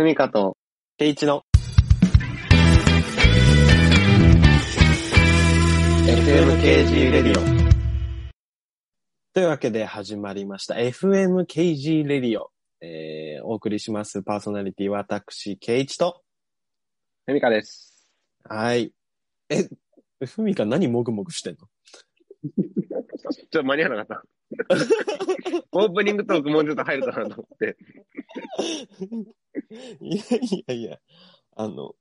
ふみかと、ケイチの FMKG レディオ。というわけで始まりました FMKG レディオ。えー、お送りしますパーソナリティは私、ケイチと。ふみかです。はい。え、ふみか何もぐもぐしてんの？ちょっと間に合わなかった。オープニングトークもうちょっと入るかなと思って。いやいやいや、あの、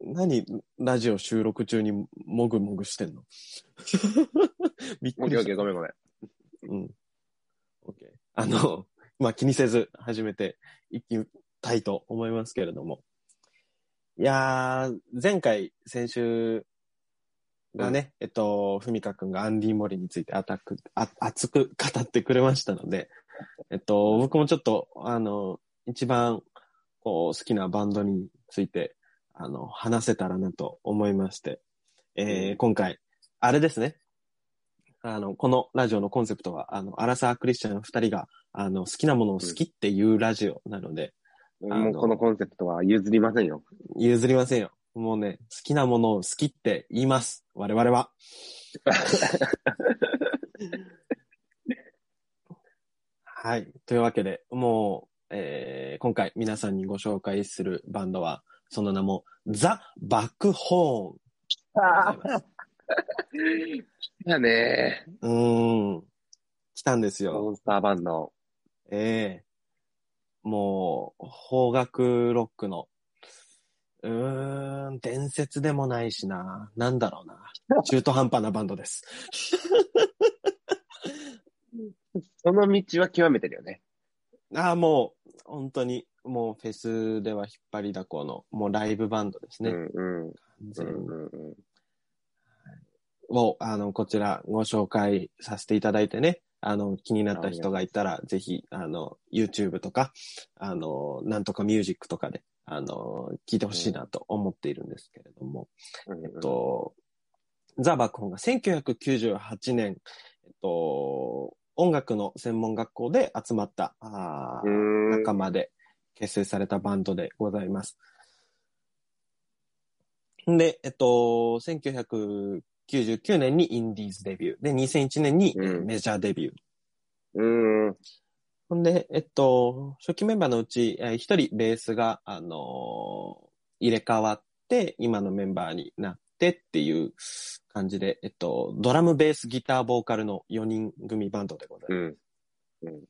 何、ラジオ収録中にもぐもぐしてんの？びっくりしたオッケーオッケー、ごめんごめん。うん。オッケー。あの、まあ、気にせず始めていきたいと思いますけれども。いやー、前回、先週がね、えっと、ふみかくんがアンディ・モリについてアタック、あ熱く語ってくれましたので、えっと、僕もちょっと、あの、一番、好きなバンドについて、あの、話せたらなと思いまして、えーうん今回、あれですね。あの、このラジオのコンセプトは、あの、アラサー・クリスチャン二人が、あの、好きなものを好きっていうラジオなので、のもうこのコンセプトは譲りませんよ。譲りませんよ。もうね、好きなものを好きって言います。我々は。はい。というわけで、もう、えー今回皆さんにご紹介するバンドは、その名も、ザ・バックホーン。ああ。ねうーん。来たんですよ。モンスターバンド。ええもう、邦楽ロックの、うーん、伝説でもないしな。なんだろうな。中途半端なバンドです。その道は極めてるよね。ああ、もう、本当に、もうフェスでは引っ張りだこの、もうライブバンドですね。うんうん。完全にうんうんうん。を、あの、こちらご紹介させていただいてね。あの、気になった人がいたら、ぜひ、あの、YouTube とか、あの、なんとかミュージックとかで、あの、聞いてほしいなと思っているんですけれども。うんえっと、ザ・バックホーンが1998年、えっと、音楽の専門学校で集まった、あ仲間で結成されたバンドでございます。で、えっと、1999年にインディーズデビュー。で、2001年にうんメジャーデビュー。うん。ほんで、えっと、初期メンバーのうち、えー一人ベースが、あのー入れ替わって、今のメンバーになってっていう感じで、えっと、ドラム、ベース、ギター、ボーカルの4人組バンドでございます。うん。うん。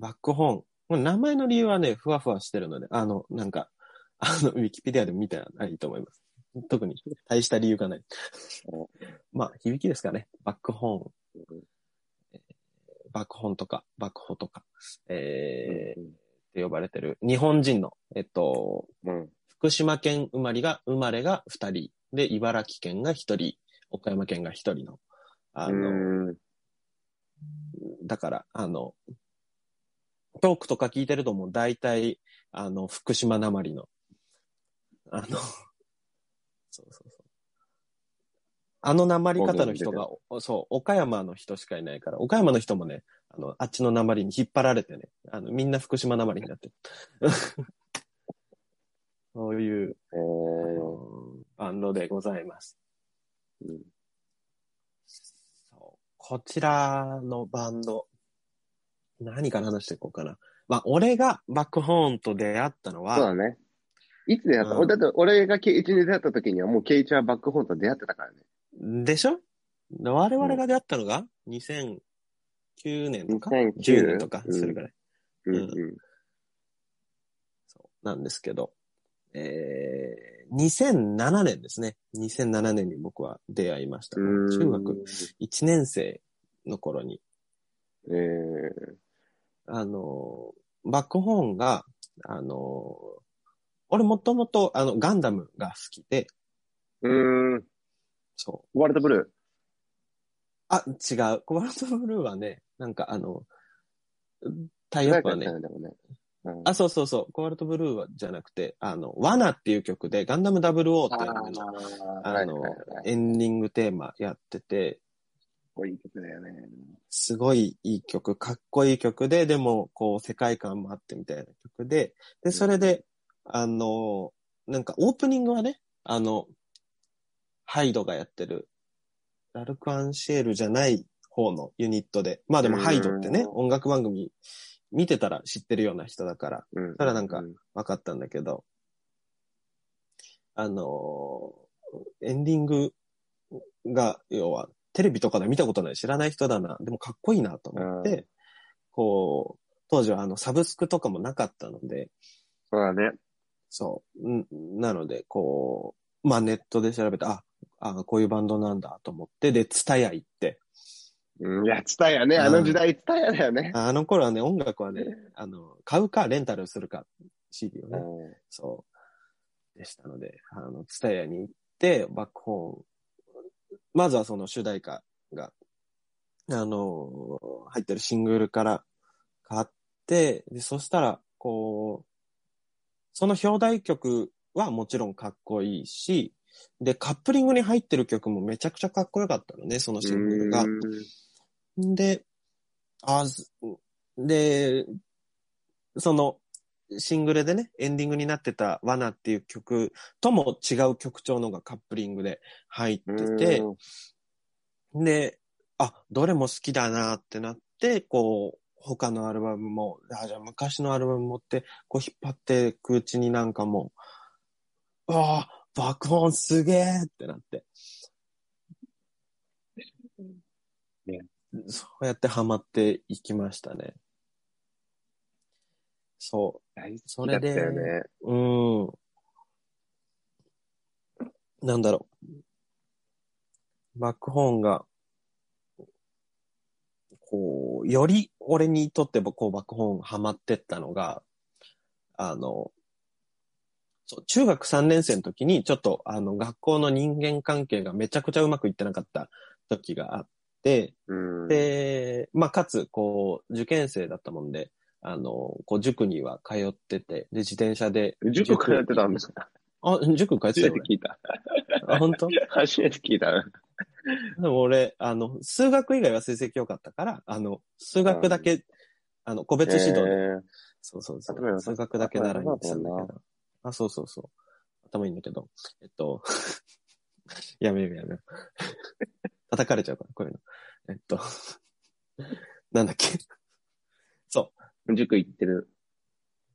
バックホーン。名前の理由はね、ふわふわしてるので、あの、なんか、あの、ウィキペディアでも見たらいいと思います。特に大した理由がない。まあ、響きですかね。バックホーン。バックホーンとか、バックホとか、えー、って呼ばれてる日本人の、えっと、うん。福島県生まれが、生まれが2人、で、茨城県が1人、岡山県が1人の、あの、うん。だから、あの、トークとか聞いてるともう大体、あの、福島なまりの、あの、そうそうそう。あのなまり方の人が、おそう、岡山の人しかいないから、岡山の人もね、あの、あっちのなまりに引っ張られてね、あの、みんな福島なまりになってる。そういう、えあーのバンドでございます。うん。そう。こちらのバンド、何から話していこうかな。まあ、俺がバックホーンと出会ったのは、そうだね。いつ出会った、うん。だって俺がケイチに出会った時にはもうケイチはバックホーンと出会ってたからね。でしょ？で我々が出会ったのが、2009年とか、2009 10年とか、それぐらい、うん。うん。そうなんですけど、えー、2007年ですね。2007年に僕は出会いました。うん。中学1年生の頃に、えー、あの、バックホーンが、あの、俺もともとあのガンダムが好きで、うーん。そう。ワールドブルあ、違う。コバルトブルーはね、なんかあの、ター。イアップはねね。うん。あ、そうそうそう、コバルトブルーはじゃなくて、あの、ワナっていう曲で、ガンダム00っていうのあーあのエンディングテーマやってて、こいい曲だよね。すごいいい曲、かっこいい曲で、でも、こう、世界観もあってみたいな曲で、で、それで、あの、なんか、オープニングはね、あの、ハイドがやってる、ラルク・アンシェールじゃない方のユニットで、まあでもハイドってね、音楽番組見てたら知ってるような人だから、うん。ただなんかう分かったんだけど、あのーエンディングが、要は、テレビとかで見たことない、知らない人だな、でもかっこいいなと思って、こう、当時はあの、サブスクとかもなかったので、そうだね。そう、んなので、こう、まあネットで調べて、あ、あこういうバンドなんだと思って、で、ツタヤ行って、うん。いや、ツタヤね。あの時代ツタヤだよね。あの頃はね、音楽はね、あの、買うか、レンタルするか、CD をね、うんそう。でしたので、あの、ツタヤに行って、バックホーン。まずはその主題歌が、あの、入ってるシングルから買って、で、そしたら、こう、その表題曲はもちろんかっこいいし、で、カップリングに入ってる曲もめちゃくちゃかっこよかったのね、そのシングルが。で、あずで、その、シングルでね、エンディングになってた罠っていう曲とも違う曲調のがカップリングで入ってて、で、あ、どれも好きだなってなって、こう、他のアルバムも、あ、じゃあ昔のアルバム持って、こう引っ張っていくうちになんかもう、ああ、爆音すげえってなって。ねそうやってハマっていきましたね。そ大好きだったよね。う。うん。なんだろう。バックホーンが、こう、より俺にとってもこうバックホーンハマってったのが、あの、そう中学3年生の時にちょっとあの学校の人間関係がめちゃくちゃうまくいってなかった時があっ。で、まあ、かつ、こう、受験生だったもんで、あの、こう、塾には通ってて、で、自転車で。塾通ってたんですか？あ、塾通ってたよ初めて聞いた。あ、本当？初めて聞いた。でも俺、あの、数学以外は成績良かったから、あの、数学だけ、あの、個別指導で、えーそうそうそう、さ数学だけ習いに行ってたんだけど。あ、そうそうそう。頭いいんだけど、えっと、やめようやめよう。叩かれちゃうから、こういうの。えっと、なんだっけ。塾行ってる。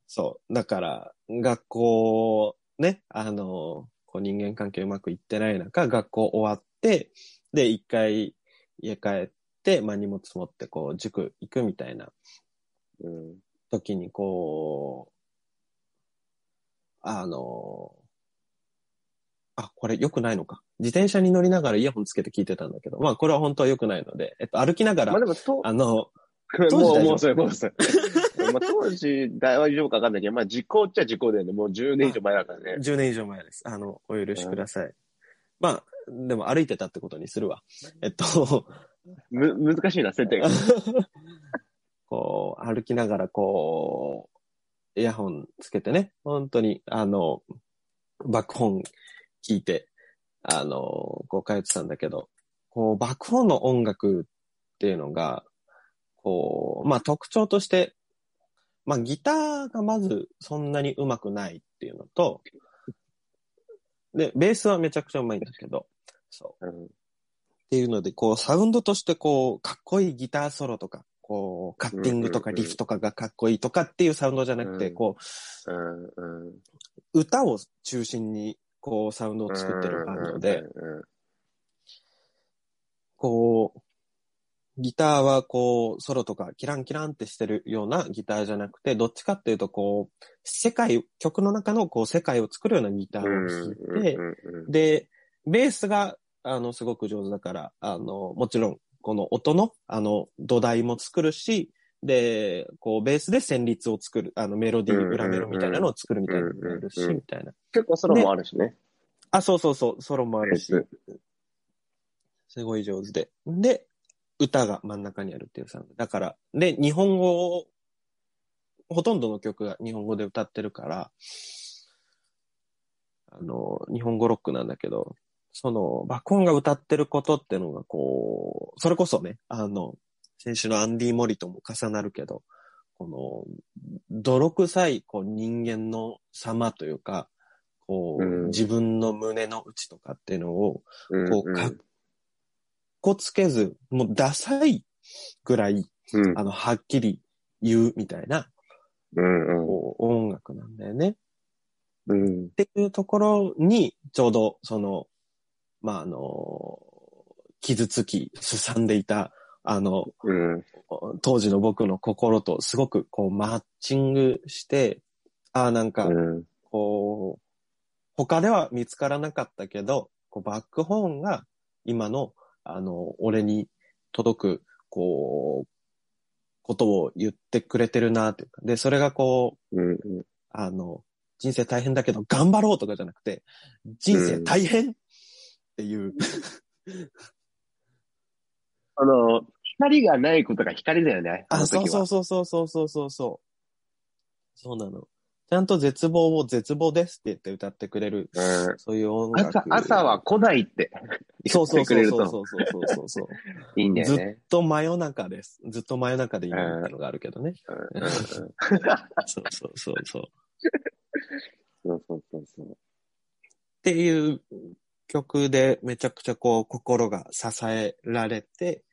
そう。だから、学校、ね、あの、こう人間関係うまくいってない中、学校終わって、で、一回家帰って、まあ荷物持ってこう塾行くみたいなうん。時にこう、あの、あ、これ良くないのか。自転車に乗りながらイヤホンつけて聞いてたんだけど、まあこれは本当は良くないので、えっと、歩きながら、まあでも、と、あの、もう、もうそれ、もうそれ。まあ当時、大丈夫かわかんないけど、まあ時効っちゃ時効だよね。もう10年以上前だからね。10年以上前です。あの、お許しください。まあ、でも歩いてたってことにするわ。えっと、む、難しいな、設定が。こう、歩きながら、こう、イヤホンつけてね、本当に、あの、バックホーン聞いて、あの、こう通ってたんだけど、こう、バックホーンの音楽っていうのが、こう、まあ特徴として、まあギターがまずそんなに上手くないっていうのと、で、ベースはめちゃくちゃ上手いんだけど、そう。うんっていうので、こう、サウンドとして、こう、かっこいいギターソロとか、こう、カッティングとかリフとかがかっこいいとかっていうサウンドじゃなくて、うんこ。う、歌を中心に、こう、サウンドを作ってるバンドで、こう、ギターはこう、ソロとかキランキランってしてるようなギターじゃなくて、どっちかっていうとこう、世界、曲の中のこう、世界を作るようなギターを弾いて、で、ベースが、あの、すごく上手だから、あの、もちろん、この音の、あの、土台も作るし、で、こう、ベースで旋律を作る、あの、メロディー、裏メロみたいなのを作るみたいなのもあるし、みたいな。結構ソロもあるしね。あ、そうそうそう、ソロもあるしすごい上手で。で、歌が真ん中にあるっていうサウンド。だから、で、日本語を、ほとんどの曲が日本語で歌ってるから、あの、日本語ロックなんだけど、その、バコンが歌ってることっていうのが、こう、それこそね、あの、先週のアンディ・モリとも重なるけど、この、泥臭い、こう、人間の様というか、こう、うん自分の胸の内とかっていうのを、うんこう、かっこつけず、もうダサいぐらい、うん。あの、はっきり言うみたいな、うん。こう、音楽なんだよね。うん。っていうところに、ちょうど、その、まあ、あの、傷つき、すさんでいた、あの、うん。当時の僕の心とすごくこうマッチングして、ああ、なんか、うん。こう、他では見つからなかったけど、こうバックホーンが今の、あの、俺に届く、こう、ことを言ってくれてるなっていうか。で、それがこう、うん。あの、人生大変だけど頑張ろうとかじゃなくて、人生大変っていう、あの、光がないことが光だよね。あ、そうそうう。そうそうそうそうそうそう。そうなの。ちゃんと絶望を絶望ですって言って歌ってくれる、うん。そういう音楽。朝、朝は来ないってそうそうそうそうそうそうそうそう。いいんだよずっね。と真夜中です。ずっと真夜中でいいみたいなのがあるけどね。うんうんうんそうそうそうそう。そうそうそうそう。っていう曲でめちゃくちゃこう心が支えられて、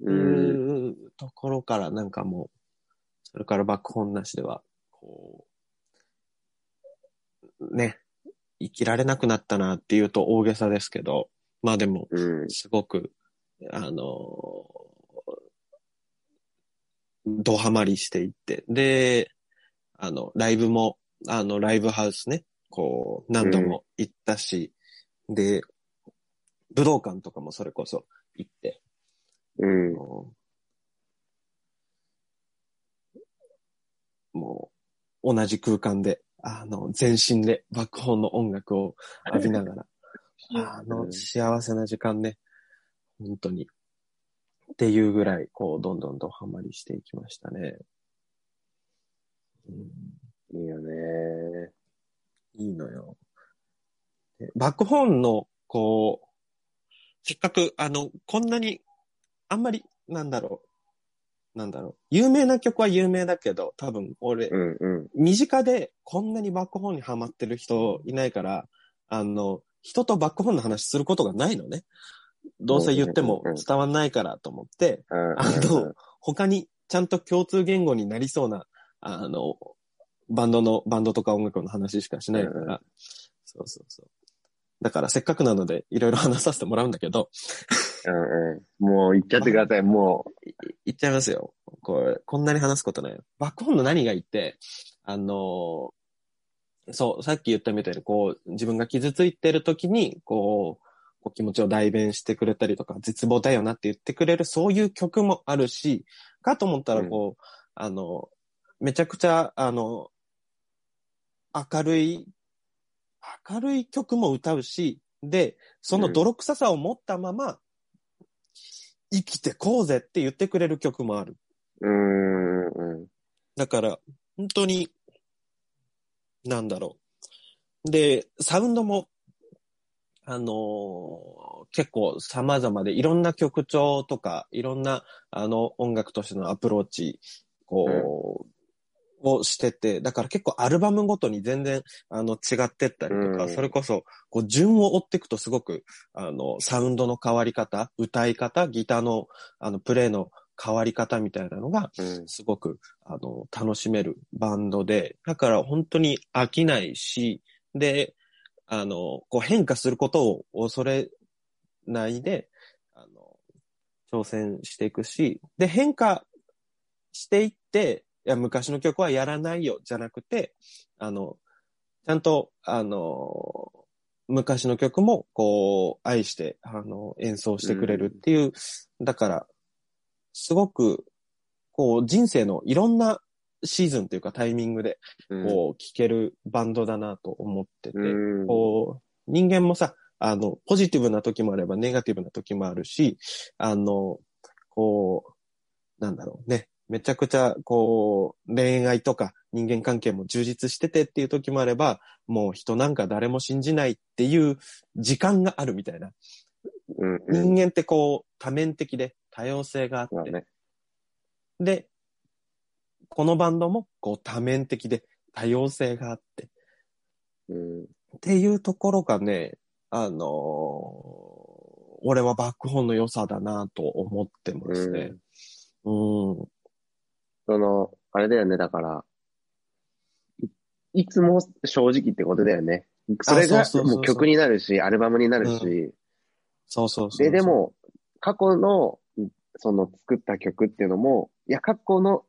う。うんところからなんかもう、それからバックホーンなしでは、こう、ね、生きられなくなったなっていうと大げさですけど、まあでも、うん。すごく、あの、ドハマりしていって、で、あの、ライブも、あの、ライブハウスね、こう、何度も行ったし、で、武道館とかもそれこそ行って、うん。もう、同じ空間で、あの、全身でバックホーンの音楽を浴びながら、あの、幸せな時間ね、本当に。っていうぐらい、こう、どんどんとハマりしていきましたね。うん、いいよね。いいのよ。でバックホーンの、こう、せっかく、あの、こんなに、あんまり、なんだろう。なんだろう。有名な曲は有名だけど、多分、俺、うんうん。身近でこんなにバックホーンにハマってる人いないから、あの、人とバックホーンの話することがないのね。どうせ言っても伝わんないからと思って、うんあの、他にちゃんと共通言語になりそうな、あの、バンドの、バンドとか音楽の話しかしないから、そうそうそう。だからせっかくなのでいろいろ 話させてもらうんだけど、うんうん。もう言っちゃってください。も言っちゃいますよ。これ、こんなに話すことないよ。バックホーンの何がいいって、あのーそう、さっき言ったみたいに、こう、自分が傷ついてる時に、こう、こう気持ちを代弁してくれたりとか、絶望だよなって言ってくれる、そういう曲もあるし、かと思ったら、こう、あの、めちゃくちゃ、あの、明るい、明るい曲も歌うし、で、その泥臭さを持ったまま、生きてこうぜって言ってくれる曲もある。う、うんうん。だから、本当に、なんだろう。で、サウンドも、あのー結構様々で、いろんな曲調とか、いろんな、あの、音楽としてのアプローチ、こう、をしてて、だから結構アルバムごとに全然、あの、違ってったりとか、うん。それこそ、こう、順を追っていくとすごく、あの、サウンドの変わり方、歌い方、ギターの、あの、プレイの変わり方みたいなのが、うん。すごく、あの、楽しめるバンドで、だから本当に飽きないし、で、あの、こう変化することを恐れないで、あの、挑戦していくし、で、変化していって、いや、昔の曲はやらないよ、じゃなくて、あの、ちゃんと、あの、昔の曲も、こう、愛して、あの、演奏してくれるっていう、だから、すごく、こう、人生のいろんなシーズンっていうかタイミングで、うん。こう、聴けるバンドだなと思ってて、うん。こう、人間もさ、あの、ポジティブな時もあれば、ネガティブな時もあるし、あの、こう、なんだろうね、めちゃくちゃ、こう、恋愛とか人間関係も充実しててっていう時もあれば、もう人なんか誰も信じないっていう時間があるみたいな。うん、うん。人間ってこう、多面的で多様性があって、ね。で、このバンドもこう多面的で多様性があって、うん。っていうところがね、あのー俺はバックホーンの良さだなと思ってますね。うん。その、あれだよね、だから、いいつも正直ってことだよね。それがもう曲になるし、アルバムになるし、そうそうそうそう。で、で、も、過去の、その作った曲っていうのも、いや、過去の、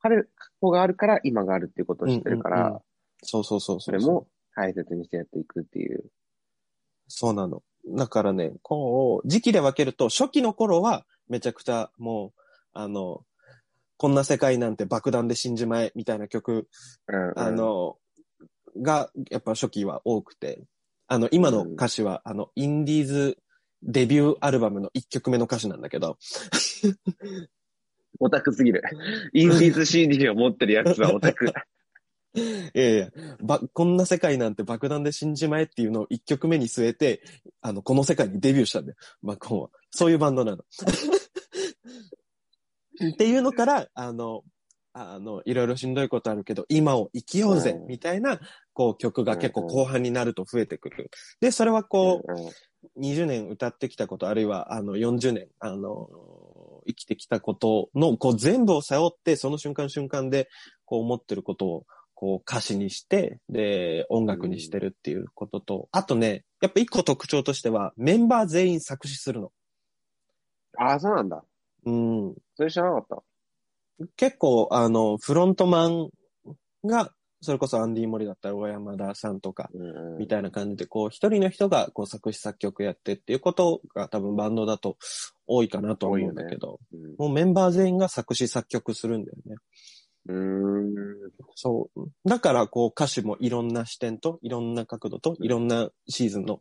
彼、過去があるから今があるっていうことを知ってるから、うんうんうんそうそうそうそう。それも大切にしてやっていくっていう。そうなの。だからね、こう、時期で分けると、初期の頃はめちゃくちゃもう、あの、こんな世界なんて爆弾で死んじまえみたいな曲、うん、うんあ、の、が、やっぱ初期は多くて、あの、今の歌詞は、あの、インディーズデビューアルバムの1曲目の歌詞なんだけど、オタクすぎる。インディーズ CD を持ってるやつはオタク。いやいや、ば、こんな世界なんて爆弾で死んじまえっていうのを1曲目に据えて、あの、この世界にデビューしたんだよ。バックホーンは。そういうバンドなの。っていうのから、あの、あの、いろいろしんどいことあるけど、今を生きようぜう、んみたいな、こう、曲が結構後半になると増えてくる。で、それはこう、うん20年歌ってきたこと、あるいは、あの、40年、あの、生きてきたことの、こう、全部を背負って、その瞬間瞬間で、こう、思ってることを、こう、歌詞にして、で、音楽にしてるっていうことと、あとね、やっぱ一個特徴としては、メンバー全員作詞するの。ああ、そうなんだ。うん。それ知らなかっ結構、あの、フロントマンが、それこそアンディ・モリだったら小山田さんとか、みたいな感じで、こう、一人の人が、こう、作詞作曲やってっていうことが多分バンドだと多いかなとは思うんだけど、うんもうメンバー全員が作詞作曲するんだよね。うーん。そう。だから、こう、歌詞もいろんな視点と、いろんな角度と、いろんなシーズンの、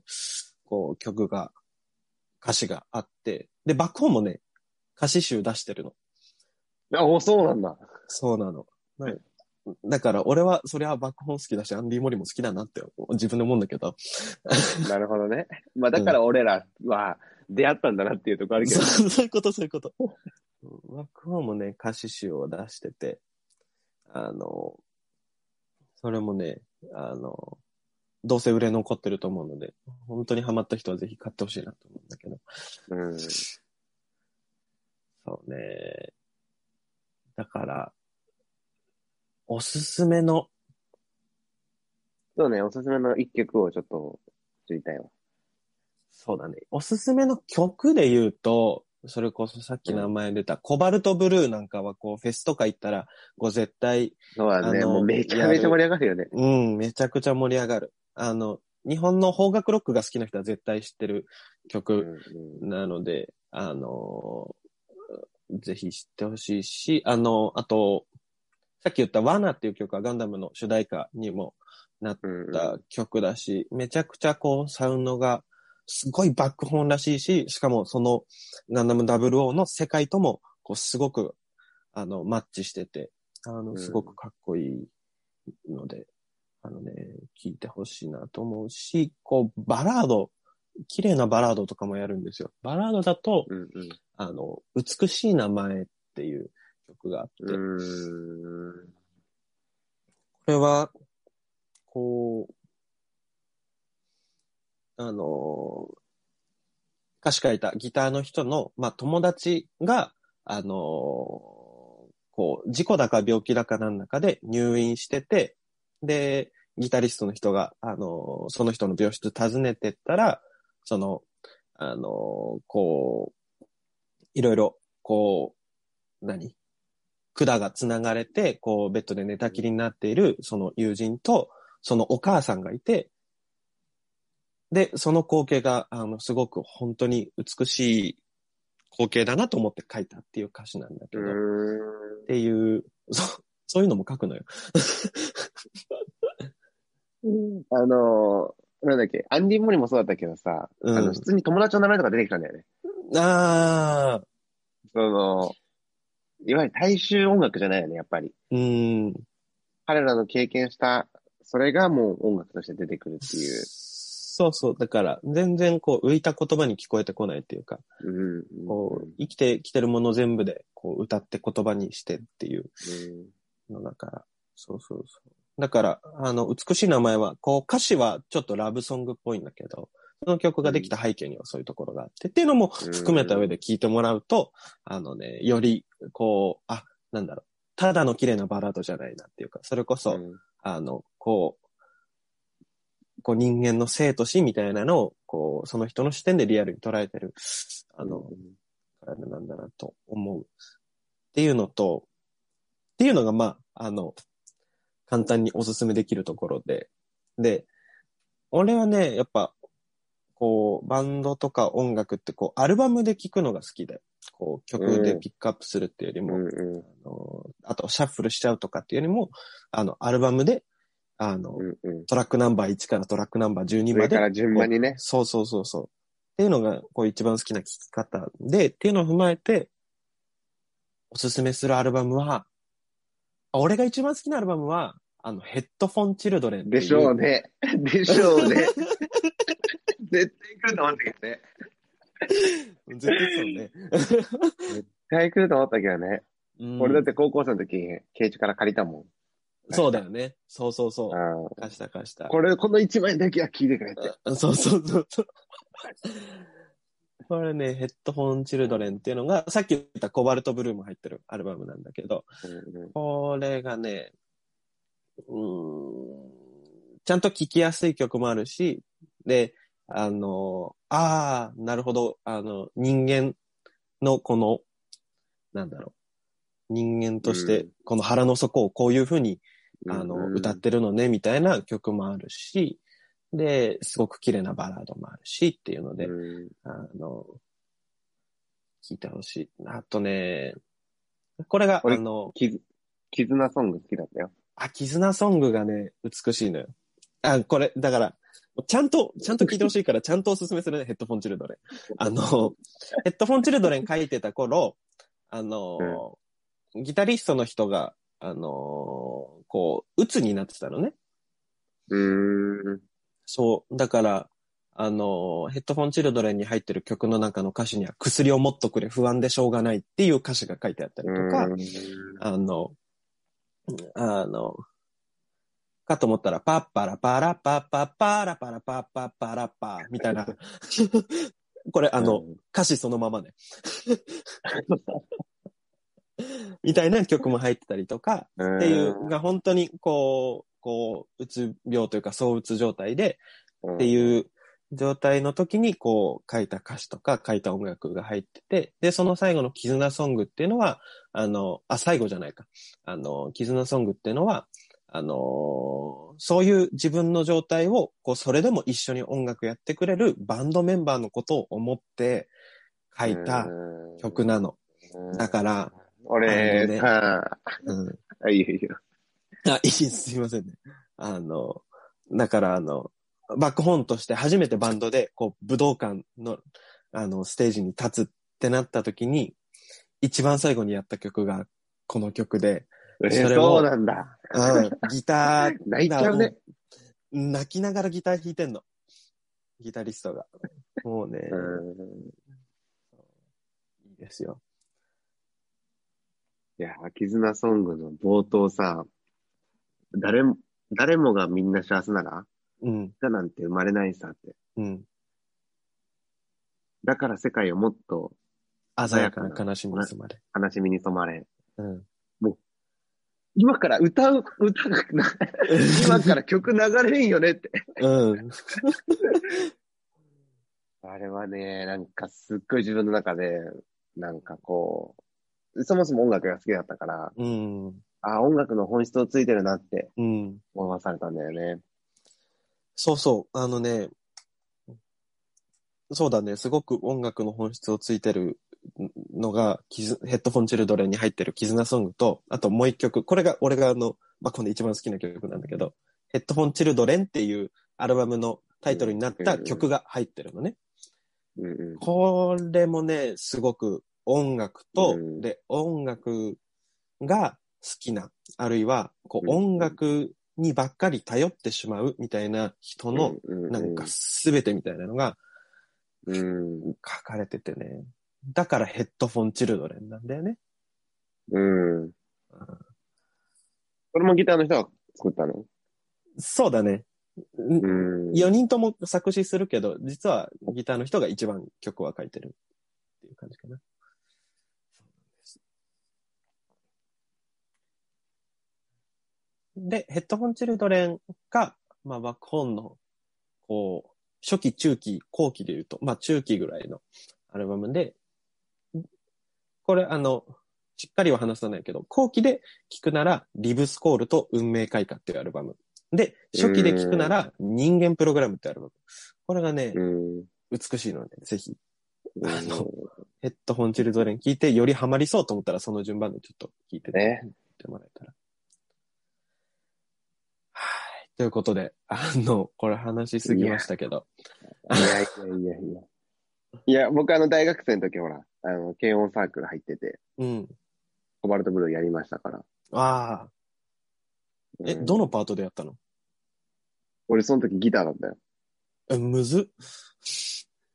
こう、曲が、歌詞があって、で、バックホーンもね、歌詞集出してるの。あ、お、そうなんだ。そうなの。はいだから、俺は、そりゃバックホーン好きだし、アンディ・モリも好きだなって、自分で思うんだけど。なるほどね。まあ、だから俺らは出会ったんだなっていうところあるけど。そうそういうこと、そういうこと。バックホーンもね、歌詞集を出してて、あの、それもね、あの、どうせ売れ残ってると思うので、本当にハマった人はぜひ買ってほしいなと思うんだけど。うん。そうね。だから、おすすめの、そうね、おすすめの一曲をちょっと知りたいわ。そうだね。おすすめの曲で言うと、それこそさっき名前出た、コバルトブルーなんかはこう、フェスとか行ったら、こう絶対、そうだね。もうめちゃめちゃ盛り上がるよね。うん、めちゃくちゃ盛り上がる。あの、日本の邦楽ロックが好きな人は絶対知ってるうん曲うんなので、あの、ぜひ知ってほしいし、あの、あと、さっき言ったワナっていう曲はガンダムの主題歌にもなっうんた曲だし、めちゃくちゃこうサウンドがすごいバックホーンらしいし、しかもそのガンダム00の世界ともこうすごくあのマッチしてて、あのうんすごくかっこいいので、あのね、聴いてほしいなと思うし、こうバラード、綺麗なバラードとかもやるんですよ。バラードだと、うんうん。あの、美しい名前っていう曲があって、これは、こう、あの、歌詞書いたギターの人の、まあ、友達が、あの、こう、事故だか病気だかなんだかで入院してて、で、ギタリストの人が、あの、その人の病室訪ねてったら、その、あの、こう、いろいろ、こう、何？管が繋がれて、こう、ベッドで寝たきりになっている、その友人と、そのお母さんがいて、で、その光景が、あの、すごく本当に美しい光景だなと思って書いたっていう歌詞なんだけうど、っ。ていう、そそういうのも書くのよ。あのー、なんだっけ、アンディ・モリもそうだったけどさ、うんあの、普通に友達の名前とか出てきたんだよね。あその、いわゆる大衆音楽じゃないよね、やっぱり。うん。彼らの経験した、それがもう音楽として出てくるっていう。そうそう。だから、全然こう、浮いた言葉に聞こえてこないっていうか、うん。こう、生きてきてるもの全部で、こう、歌って言葉にしてっていううん。のだから、そうそうそう。だから、あの、美しい名前は、こう、歌詞はちょっとラブソングっぽいんだけど、その曲ができた背景にはそういうところがあって、っていうのも含めた上で聞いてもらうと、あのね、より、こう、あ、なんだろう、ただの綺麗なバラードじゃないなっていうか、それこそ、うん。あの、こう、こう人間の生と死みたいなのを、こう、その人の視点でリアルに捉えてる、あの、あれなんだなと思う。っていうのと、っていうのが、まあ、あの、簡単におすすめできるところで、で、俺はね、やっぱ、こう、バンドとか音楽って、こう、アルバムで聴くのが好きで、こう、曲でピックアップするっていうよりも、うんうあのあと、シャッフルしちゃうとかっていうよりも、あの、アルバムで、あの、んうんうん。トラックナンバー1からトラックナンバー12まで上から順番にね。そうそうそうそう。っていうのが、こう一番好きな聴き方で、っていうのを踏まえて、おすすめするアルバムは、あ俺が一番好きなアルバムは、あの、ヘッドフォンチルドレン。でしょうね。でしょうね。絶対来ると思ったけどね。絶対そうね。絶対来ると思ったけどね。うん俺だって高校生の時、ケイチから借りたもん。そうだよね。そうそうそう。あ貸した貸した。これ、この1枚だけは聞いてくれって。あそうそうそうそう。これね、ヘッドフォンチルドレンっていうのが、さっき言ったコバルトブルーも入ってるアルバムなんだけど、これがね、うーん、ちゃんと聴きやすい曲もあるし、で、あの、ああ、なるほど、あの、人間のこの、なんだろう、人間としてうん、この腹の底をこういうふうに、あの、うん。歌ってるのね、みたいな曲もあるし、で、すごく綺麗なバラードもあるしっていうので、うんあの、聞いてほしい。あとね、これが、あ俺の、キズ、絆ソング好きだったよ。あ、絆ソングがね、美しいのよ。あ、これ、だから、ちゃんと、ちゃんと聞いてほしいから、ちゃんとおすすめするね、ヘッドフォンチルドレン。あの、ヘッドフォンチルドレン書いてた頃、あの、ギタリストの人が、あの、こう、鬱になってたのね。うーん。そう。だから、あの、ヘッドフォンチルドレンに入ってる曲の中の歌詞には、薬を持っとくれ、不安でしょうがないっていう歌詞が書いてあったりとか、うんあの、あの、かと思ったら、パッパラパラパッパッパラパラパッパッパラパーみたいな。これ、あの、歌詞そのままね。みたいな曲も入ってたりとか、うん、っていう、が本当にこう、こう、うつ病というか、そううつ状態で、うん、っていう状態の時にこう書いた歌詞とか書いた音楽が入ってて、で、その最後の絆ソングっていうのは、あの、あ、最後じゃないか。あの、絆ソングっていうのは、あのそういう自分の状態を、こう、それでも一緒に音楽やってくれるバンドメンバーのことを思って書いた曲なの。うんだから、俺ねさ、うん。あ、いいよいいよ。あ、いいです。すいませんね。あの、だからあの、バックホーンとして初めてバンドで、こう、武道館の、あの、ステージに立つってなった時に、一番最後にやった曲がこの曲で、えそれをそうなんだ。うんギター、泣いちゃうね。泣きながらギター弾いてんの。ギタリストが。もうね、うんいいですよ。いや、絆ソングの冒頭さ、誰も、誰もがみんな幸せなら、うん、だなんて生まれないさって。うん。だから世界をもっと鮮やかな悲しみに包まれ。悲しみに染まれ。うん。今から歌う、歌がな、今から曲流れんよねって。うん。あれはね、なんかすっごい自分の中で、なんかこう、そもそも音楽が好きだったから、うん。あ、音楽の本質をついてるなってうん。思わされたんだよね。そうそう。あのね、そうだね。すごく音楽の本質をついてるのが、キズヘッドフォンチルドレンに入ってる絆ソングと、あともう一曲。これが俺があの、まあ、この一番好きな曲なんだけど、ヘッドフォンチルドレンっていうアルバムのタイトルになった曲が入ってるのね。うんうん。これもね、すごく音楽と、うんで、音楽が好きな、あるいは、こう、うん音楽にばっかり頼ってしまうみたいな人の、うん、なんかすべてみたいなのがうん、書かれててね。だからヘッドフォンチルドレンなんだよね。うん。これもギターの人が作ったの？そうだね。うん。4人とも作詞するけど、実はギターの人が一番曲は書いてるっていう感じかな。で、ヘッドホンチルドレンが、まあ、バックホーンの、こう、初期、中期、後期で言うと、まあ、中期ぐらいのアルバムで、これ、あの、しっかりは話さないけど、後期で聴くなら、リブスコールと運命開花っていうアルバム。で、初期で聴くなら、人間プログラムってアルバム。これがね、うん。美しいので、ぜひ、うんあのヘッドホンチルドレン聞いて、よりハマりそうと思ったら、その順番でちょっと聞いてもらえたら。はい。ということで、あの、これ話しすぎましたけど。いやいやいやいや。いや、僕あの大学生の時ほら、あの、軽音サークル入ってて、うん。コバルトブルーやりましたから。ああ。え、うんどのパートでやったの？俺その時ギターだったよ。え、むずっ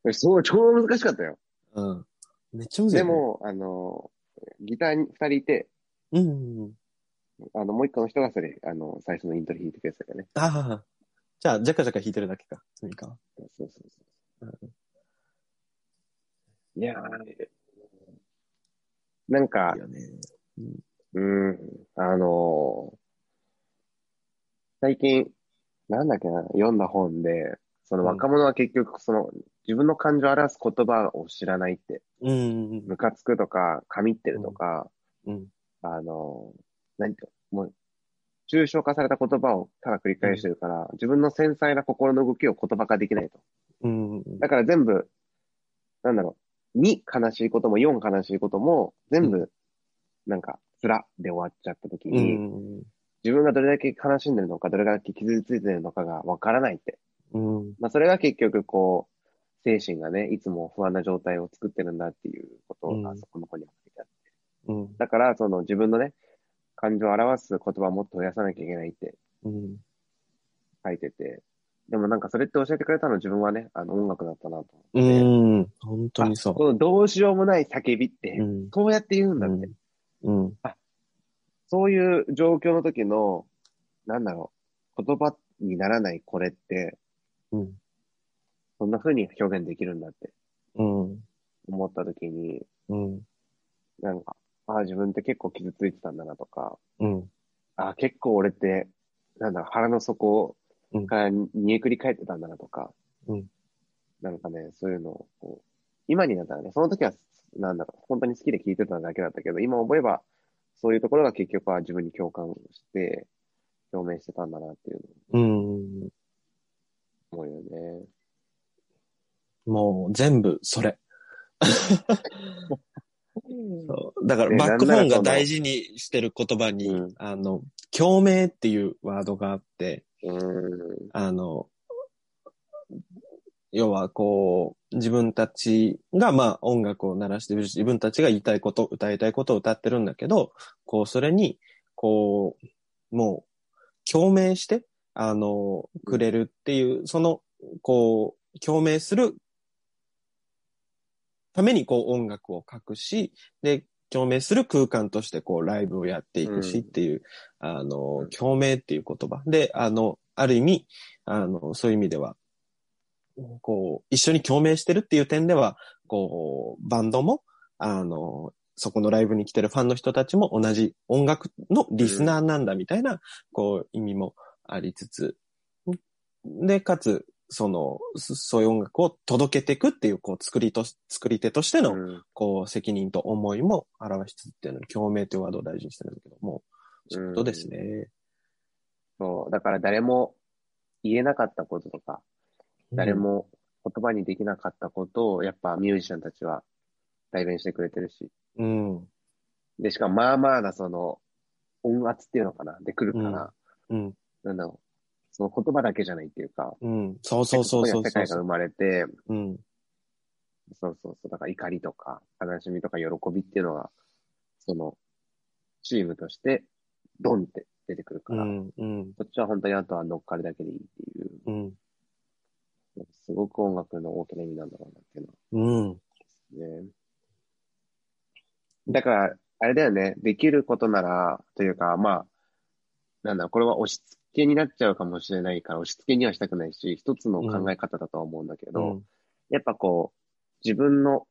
俺そう、超難しかったよ。うん。めっちゃむずい、ね。で、も、あの、ギターに二人いて、うん。あの、もう一個の人がそれ、あの、最初のイントロ弾いてくれてたよね。ああ。じゃあ、ジャカジャカ弾いてるだけか。スミカは。そうそうそう。いやーなんかいい、よね。うん、あのー最近、なんだっけな、読んだ本で、その若者は結局、その、自分の感情を表す言葉を知らないって、うん。ムカつくとか、神ってるとか、うん。あのー何ていうのもう、抽象化された言葉をただ繰り返してるから、自分の繊細な心の動きを言葉化できないと。うん。だから全部、なんだろう、2悲しいことも4悲しいことも、全部、なんか、つらで終わっちゃった時うに、ん。自分がどれだけ悲しんでるのか、どれだけ傷ついてるのかがわからないって。うん。まあ、それが結局、こう、精神がね、いつも不安な状態を作ってるんだっていうことうんが、そこの子には書いてあって。うん。だから、その自分のね、感情を表す言葉をもっと増やさなきゃいけないってうん。書いてて。でもなんかそれって教えてくれたの自分はね、あの音楽だったなと思うって。ん。本当にそあこのどうしようもない叫びってう。う、ん。そうやって言うんだって。うん。そういう状況の時の、なんだろう、言葉にならないこれって、うん。そんな風に表現できるんだってうん。思った時に、うん。なんか、ああ、自分って結構傷ついてたんだなとか、うん。ああ、結構俺って、なんだろう、腹の底うんから煮えくり返ってたんだなとか、うんなんかね、そういうのをこう、今になったらね、その時は、なんだろう、本当に好きで聞いてただけだったけど、今思えば、そういうところが結局は自分に共感して、表明してたんだなっていうのをうん。思うよね。もう全部それ。そう。だから、ねバックホーンが大事にしてる言葉に、うん。あの、共鳴っていうワードがあって、うーん。あの、要はこう、自分たちがまあ音楽を鳴らしてるし、自分たちが言いたいこと、歌いたいことを歌ってるんだけど、こう、それに、こう、もう、共鳴して、あの、くれるっていう、その、こう、共鳴するためにこう音楽を書くし、で、共鳴する空間としてこうライブをやっていくしうん。っていう、あうのん、共鳴っていう言葉。で、あの、ある意味、あの、そういう意味では、こう、一緒に共鳴してるっていう点では、こう、バンドも、あの、そこのライブに来てるファンの人たちも同じ音楽のリスナーなんだみたいな、こう、意味もありつつ、で、かつ、その、そそういう音楽を届けていくっていう、こう、作りと、作り手としての、うんこう、責任と思いも表しつつっていうのに、共鳴というワードを大事にしてるんだけども、そういうことですね。そう、だから誰も言えなかったこととか、誰も言葉にできなかったことを、やっぱミュージシャンたちは代弁してくれてるし。うん。うん。で、しかもまあまあなその音圧っていうのかな、で来るから、うん。なんだろう、その言葉だけじゃないっていうか、うん。そうそうそうそう世界が生まれて、うん。そうそうそう。だから怒りとか、悲しみとか喜びっていうのが、その、チームとして、ドンって出てくるから、うん、うん、そっちは本当にあとは乗っかるだけでいいっていう、うん、すごく音楽の大きな意味なんだろうなっていうのはうん、ね。だから、あれだよね。できることなら、というか、まあ、なんだろう、これは押し付けになっちゃうかもしれないから、押し付けにはしたくないし、一つの考え方だとは思うんだけど、うん、やっぱこう、自分の、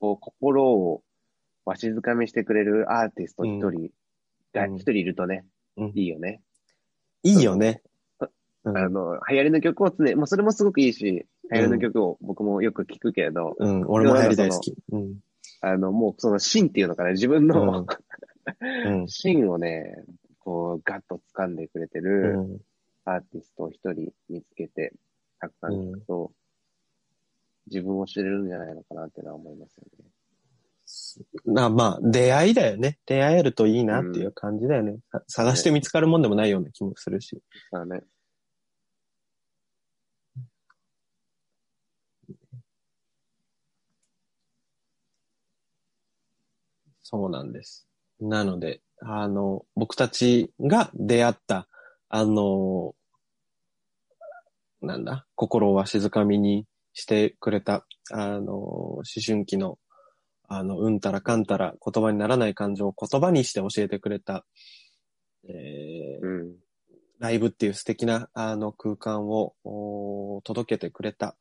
こう、心をわしづかみしてくれるアーティスト一人が、うん。一人いるとね、うん。いいよね。いいよね。うん。あの、流行りの曲を常に、もうそれもすごくいいし、流行りの曲を僕もよく聞くけれど、うん、俺も流行り大好き。うん、あの、もうその芯っていうのかな、自分の、うん、芯をね、こう、ガッと掴んでくれてうるん、アーティストを一人見つけて、たくさん聞くと、自分を知れるんじゃないのかなってのは思いますよね。な、まあ、出会いだよね。出会えるといいなっていう感じだよね。さ探して見つかるもんでもないような気もするし。だね。そうなんです。なので、あの、僕たちが出会った、あの、なんだ、心をわしづかみにしてくれた、あの、思春期の、あの、うんたらかんたら言葉にならない感情を言葉にして教えてくれた、えーうん。ライブっていう素敵なあの空間を届けてくれた、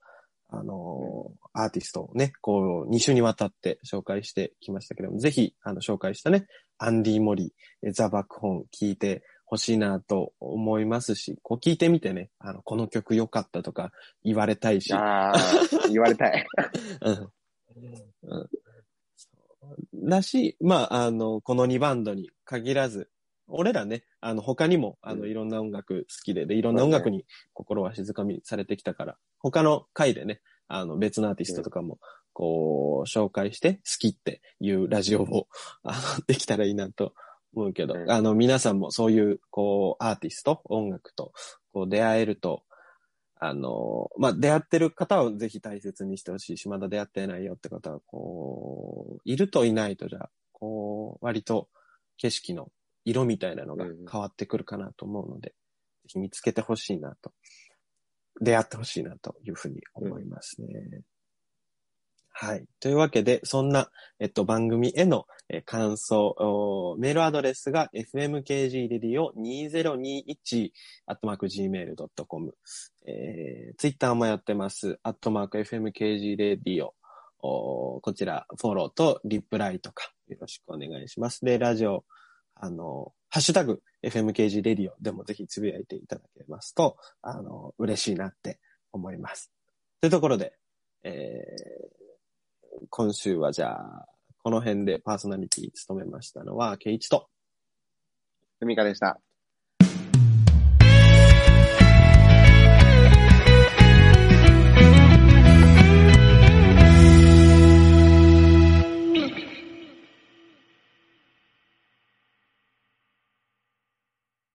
あのアーティストをね、こう、2週にわたって紹介してきましたけども、ぜひ、あの、紹介したね、アンディ・モリ、えザ・バックホン聞いてほしいなと思いますし、こう聞いてみてね、あの、この曲良かったとか言われたいし、ああ、言われたい。うん。うん。だし、まあ、あの、この2バンドに限らず、俺らね、あの、他にも、あの、うん。いろんな音楽好きで、で、いろんな音楽に心は静かみされてきたから、他の回でね、あの、別のアーティストとかも、こう、紹介して、好きっていうラジオを、あの、できたらいいなと思うけど、うん。あの、皆さんもそういう、こう、アーティスト、音楽と、こう、出会えると、あの、まあ、出会ってる方はぜひ大切にしてほしいし、まだ出会ってないよって方は、こう、いるといないとじゃ、こう、割と景色の色みたいなのがうん。変わってくるかなと思うので、ぜひ見つけてほしいなと、出会ってほしいなというふうに思いますね。はい。というわけで、そんな、えっと、番組への、え感想、メールアドレスが fmkgradio2021 アットマーク gmail.com、えー、ツイッターもやってます。アットマーク fmkgradio こちら、フォローとリプライとかよろしくお願いします。で、ラジオ、あの、ハッシュタグ fmkgradio でもぜひつぶやいていただけますと、あの、嬉しいなって思います。というところで、えー今週はじゃあ、この辺でパーソナリティ務めましたのは、ケイチと、ふみかでした。